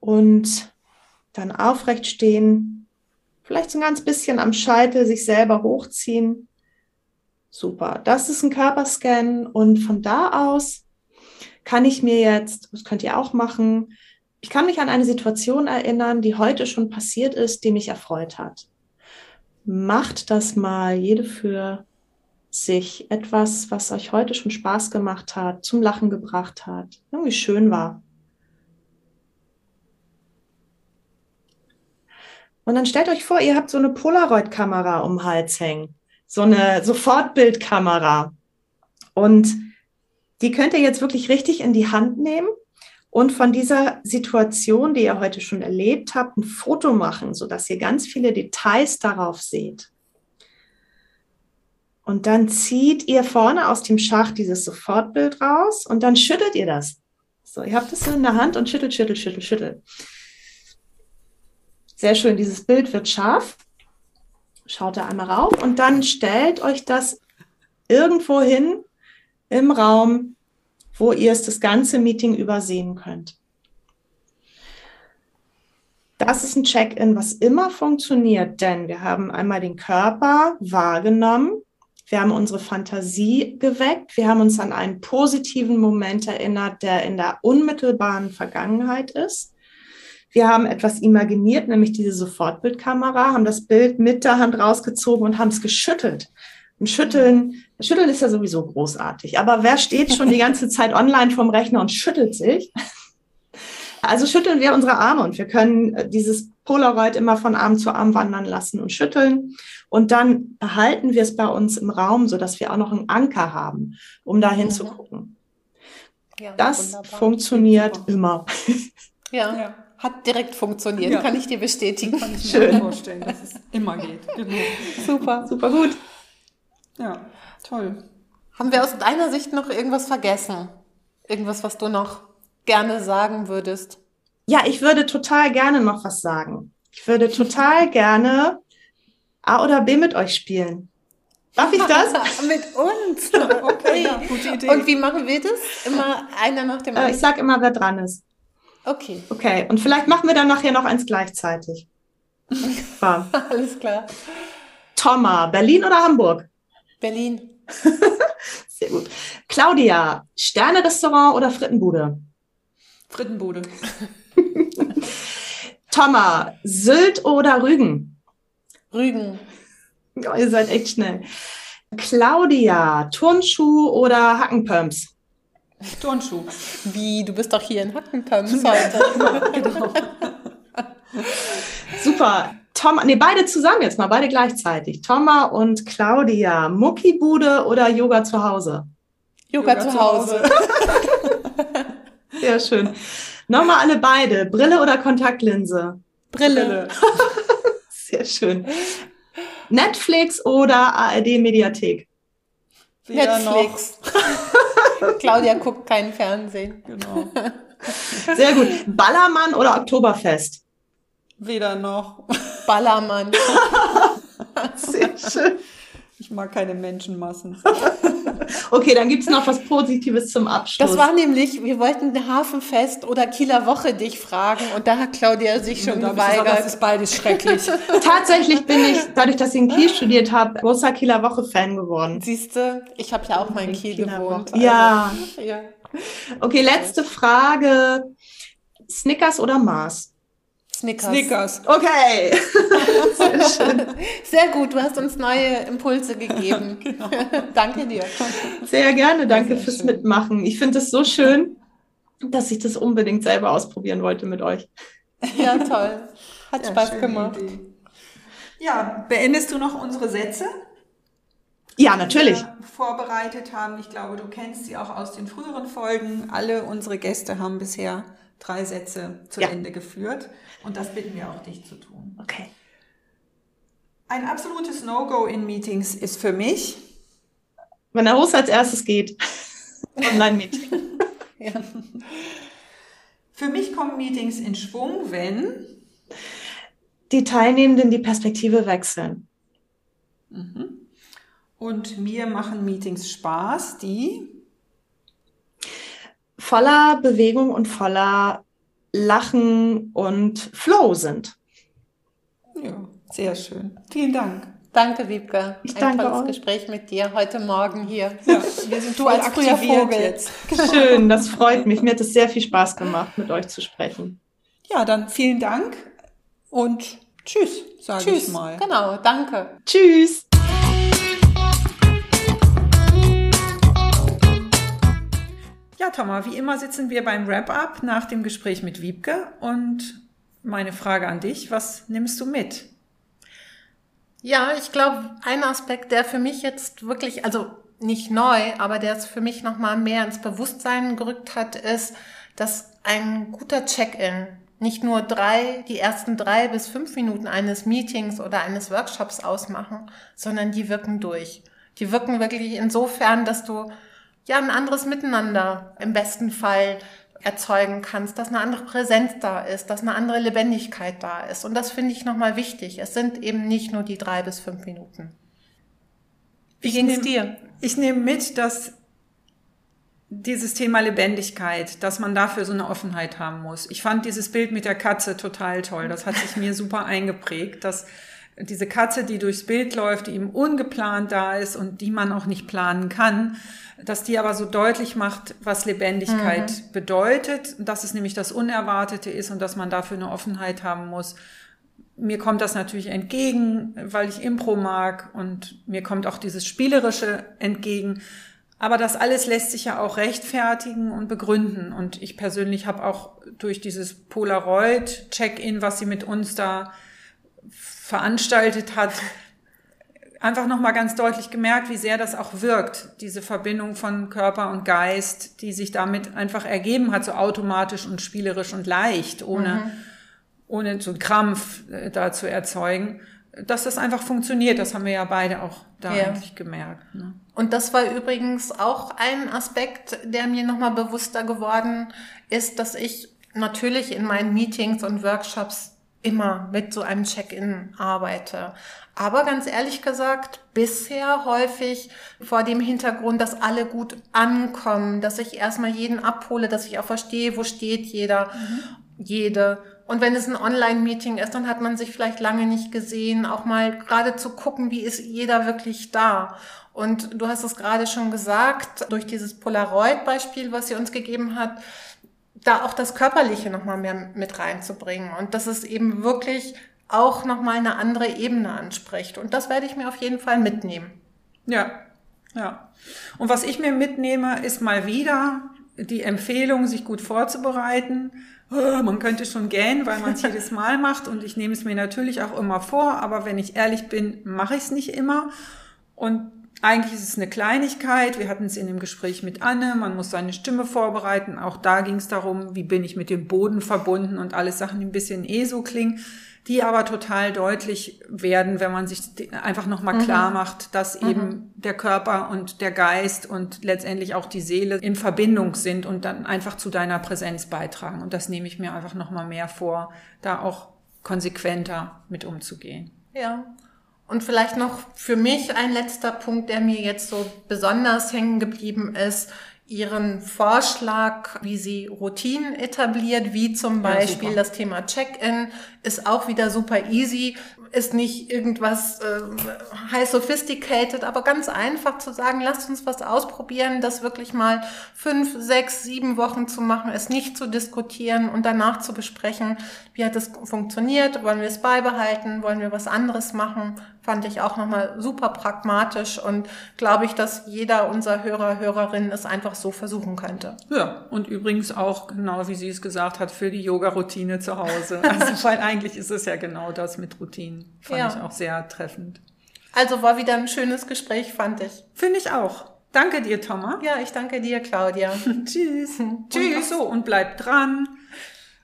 Und dann aufrecht stehen, vielleicht so ein ganz bisschen am Scheitel sich selber hochziehen. Super. Das ist ein Körperscan und von da aus kann ich mir jetzt, das könnt ihr auch machen, ich kann mich an eine Situation erinnern, die heute schon passiert ist, die mich erfreut hat. Macht das mal jede für sich etwas, was euch heute schon Spaß gemacht hat, zum Lachen gebracht hat, irgendwie schön war. Und dann stellt euch vor, ihr habt so eine Polaroid-Kamera um den Hals hängen, so eine Sofortbildkamera. Und die könnt ihr jetzt wirklich richtig in die Hand nehmen und von dieser Situation, die ihr heute schon erlebt habt, ein Foto machen, sodass ihr ganz viele Details darauf seht. Und dann zieht ihr vorne aus dem Schacht dieses Sofortbild raus und dann schüttelt ihr das. So, ihr habt es so in der Hand und schüttelt, schüttelt, schüttelt, schüttelt. Sehr schön, dieses Bild wird scharf. Schaut da einmal rauf und dann stellt euch das irgendwo hin im Raum, wo ihr es das ganze Meeting übersehen könnt. Das ist ein Check-in, was immer funktioniert, denn wir haben einmal den Körper wahrgenommen, wir haben unsere Fantasie geweckt, wir haben uns an einen positiven Moment erinnert, der in der unmittelbaren Vergangenheit ist. Wir haben etwas imaginiert, nämlich diese Sofortbildkamera, haben das Bild mit der Hand rausgezogen und haben es geschüttelt. Und schütteln, schütteln ist ja sowieso großartig. Aber wer steht schon die ganze Zeit online vom Rechner und schüttelt sich? Also schütteln wir unsere Arme und wir können äh, dieses Polaroid immer von Arm zu Arm wandern lassen und schütteln. Und dann behalten wir es bei uns im Raum, sodass wir auch noch einen Anker haben, um da hinzugucken. Ja, das wunderbar. funktioniert immer. Ja. ja. Hat direkt funktioniert, ja. kann ich dir bestätigen. Kann ich mir Schön. vorstellen, dass es immer geht. Genau. Super. Super gut. Ja, toll. Haben wir aus deiner Sicht noch irgendwas vergessen? Irgendwas, was du noch gerne sagen würdest? Ja, ich würde total gerne noch was sagen. Ich würde total gerne A oder B mit euch spielen. Darf ich das? mit uns. Okay. Ja, gute Idee. Und wie machen wir das? Immer einer nach dem anderen? Äh, ich sag immer, wer dran ist. Okay. Okay, und vielleicht machen wir dann nachher noch eins gleichzeitig. Alles klar. Thomas, Berlin oder Hamburg? Berlin. Sehr gut. Claudia, Sterne-Restaurant oder Frittenbude? Frittenbude. Thomas, Sylt oder Rügen? Rügen. Oh, ihr seid echt schnell. Claudia, Turnschuh oder Hackenpumps? Turnschuh. Wie, du bist doch hier in Hackenpumps heute. genau. Super. Tom, nee, beide zusammen jetzt mal, beide gleichzeitig. Thomas und Claudia, Muckibude oder Yoga zu Hause? Yoga, Yoga zu Hause. Sehr schön. Nochmal alle beide. Brille oder Kontaktlinse? Brille. Brille. Sehr schön. Netflix oder ARD Mediathek? Netflix. Claudia guckt keinen Fernsehen. Genau. Sehr gut. Ballermann oder Oktoberfest? Weder noch. Ballermann. Sehr schön. Ich mag keine Menschenmassen. okay, dann gibt es noch was Positives zum Abschluss. Das war nämlich, wir wollten Hafenfest oder Kieler Woche dich fragen und da hat Claudia sich schon ja, geweigert. Gesagt, das ist beides schrecklich. Tatsächlich bin ich, dadurch, dass ich in Kiel studiert habe, großer Kieler Woche-Fan geworden. Siehst du, ich habe ja auch mal in Kiel Kieler gewohnt. Also, ja. ja. Okay, letzte Frage. Snickers oder Mars? Snickers. Snickers. Okay. Sehr schön. Sehr gut, du hast uns neue Impulse gegeben. genau. Danke dir. Sehr gerne, danke Sehr fürs schön. Mitmachen. Ich finde es so schön, dass ich das unbedingt selber ausprobieren wollte mit euch. Ja, toll. Hat ja, Spaß gemacht. Idee. Ja, beendest du noch unsere Sätze? Ja, natürlich. Die wir vorbereitet haben. Ich glaube, du kennst sie auch aus den früheren Folgen. Alle unsere Gäste haben bisher drei Sätze zu ja. Ende geführt. Und das bitten wir auch dich zu tun. Okay. Ein absolutes No-Go in Meetings ist für mich. Wenn der Host als erstes geht. Online-Meeting. ja. Für mich kommen Meetings in Schwung, wenn die Teilnehmenden die Perspektive wechseln. Mhm. Und mir machen Meetings Spaß, die voller Bewegung und voller Lachen und Flow sind. Ja, sehr schön. Vielen Dank. Danke, Wiebke. Ich Ein danke tolles auch. Gespräch mit dir heute Morgen hier. Ja, wir sind Du als früher Vogel. jetzt. Schön, das freut mich. Mir hat es sehr viel Spaß gemacht, mit euch zu sprechen. Ja, dann vielen Dank und tschüss, sage ich Tschüss. mal. Genau, danke. Tschüss. Thomas, wie immer sitzen wir beim Wrap-up nach dem Gespräch mit Wiebke und meine Frage an dich, was nimmst du mit? Ja, ich glaube, ein Aspekt, der für mich jetzt wirklich, also nicht neu, aber der es für mich nochmal mehr ins Bewusstsein gerückt hat, ist, dass ein guter Check-in nicht nur drei, die ersten drei bis fünf Minuten eines Meetings oder eines Workshops ausmachen, sondern die wirken durch. Die wirken wirklich insofern, dass du ja ein anderes Miteinander im besten Fall erzeugen kannst, dass eine andere Präsenz da ist, dass eine andere Lebendigkeit da ist. Und das finde ich nochmal wichtig. Es sind eben nicht nur die drei bis fünf Minuten. Wie Ich ging es dir? Ich nehme mit, dass dieses Thema Lebendigkeit, dass man dafür so eine Offenheit haben muss. Ich fand dieses Bild mit der Katze total toll. Das hat sich mir super eingeprägt, dass diese Katze, die durchs Bild läuft, die eben ungeplant da ist und die man auch nicht planen kann, dass die aber so deutlich macht, was Lebendigkeit bedeutet, dass es nämlich das Unerwartete ist und dass man dafür eine Offenheit haben muss mir kommt das natürlich entgegen, weil ich Impro mag und mir kommt auch dieses Spielerische entgegen. Aber das alles lässt sich ja auch rechtfertigen und begründen. Und ich persönlich habe auch durch dieses Polaroid-Check-in, was sie mit uns da veranstaltet hat, einfach nochmal ganz deutlich gemerkt, wie sehr das auch wirkt, diese Verbindung von Körper und Geist, die sich damit einfach ergeben hat, so automatisch und spielerisch und leicht, ohne, ohne so einen Krampf äh, da zu erzeugen, dass das einfach funktioniert. Das haben wir ja beide auch da Ja. eigentlich gemerkt. Ne? Und das war übrigens auch ein Aspekt, der mir nochmal bewusster geworden ist, dass ich natürlich in meinen Meetings und Workshops immer mit so einem Check-in arbeite. Aber ganz ehrlich gesagt, bisher häufig vor dem Hintergrund, dass alle gut ankommen, dass ich erstmal jeden abhole, dass ich auch verstehe, wo steht jeder, jede. Und wenn es ein Online-Meeting ist, dann hat man sich vielleicht lange nicht gesehen, auch mal gerade zu gucken, wie ist jeder wirklich da. Und du hast es gerade schon gesagt, durch dieses Polaroid-Beispiel, was sie uns gegeben hat, da auch das Körperliche nochmal mehr mit reinzubringen und dass es eben wirklich auch nochmal eine andere Ebene anspricht. Und das werde ich mir auf jeden Fall mitnehmen. Ja, ja. Und was ich mir mitnehme, ist mal wieder die Empfehlung, sich gut vorzubereiten. Ah, Man könnte schon gähnen, weil man es jedes Mal macht und ich nehme es mir natürlich auch immer vor, aber wenn ich ehrlich bin, mache ich es nicht immer. Und eigentlich ist es eine Kleinigkeit. Wir hatten es in dem Gespräch mit Anne. Man muss seine Stimme vorbereiten. Auch da ging es darum, wie bin ich mit dem Boden verbunden und alles Sachen, die ein bisschen eh so klingen, die aber total deutlich werden, wenn man sich einfach nochmal klar macht, dass eben der Körper und der Geist und letztendlich auch die Seele in Verbindung sind und dann einfach zu deiner Präsenz beitragen. Und das nehme ich mir einfach nochmal mehr vor, da auch konsequenter mit umzugehen. Ja. Und vielleicht noch für mich ein letzter Punkt, der mir jetzt so besonders hängen geblieben ist, Ihren Vorschlag, wie sie Routinen etabliert, wie zum Ja, Beispiel super. das Thema Check-in, ist auch wieder super easy, ist nicht irgendwas äh, high sophisticated, aber ganz einfach zu sagen, lasst uns was ausprobieren, das wirklich mal fünf, sechs, sieben Wochen zu machen, es nicht zu diskutieren und danach zu besprechen, wie hat es funktioniert, wollen wir es beibehalten, wollen wir was anderes machen, fand ich auch nochmal super pragmatisch und glaube ich, dass jeder unserer Hörer, Hörerinnen es einfach so versuchen könnte. Ja, und übrigens auch, genau wie sie es gesagt hat, für die Yoga-Routine zu Hause. Also, weil eigentlich ist es ja genau das mit Routinen. Fand Ja. ich auch sehr treffend. Also war wieder ein schönes Gespräch, fand ich. Finde ich auch. Danke dir, Thomas. Ja, ich danke dir, Claudia. Tschüss. Tschüss. So, und bleibt dran.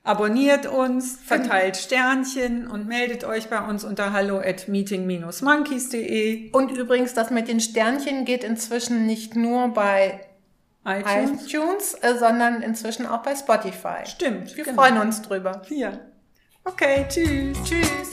Abonniert uns, verteilt Sternchen und meldet euch bei uns unter hallo at meeting-monkeys.de. Und übrigens, das mit den Sternchen geht inzwischen nicht nur bei iTunes. iTunes, äh, sondern inzwischen auch bei Spotify. Stimmt. Wir genau. freuen uns drüber. Ja. Okay, tschüss. Tschüss.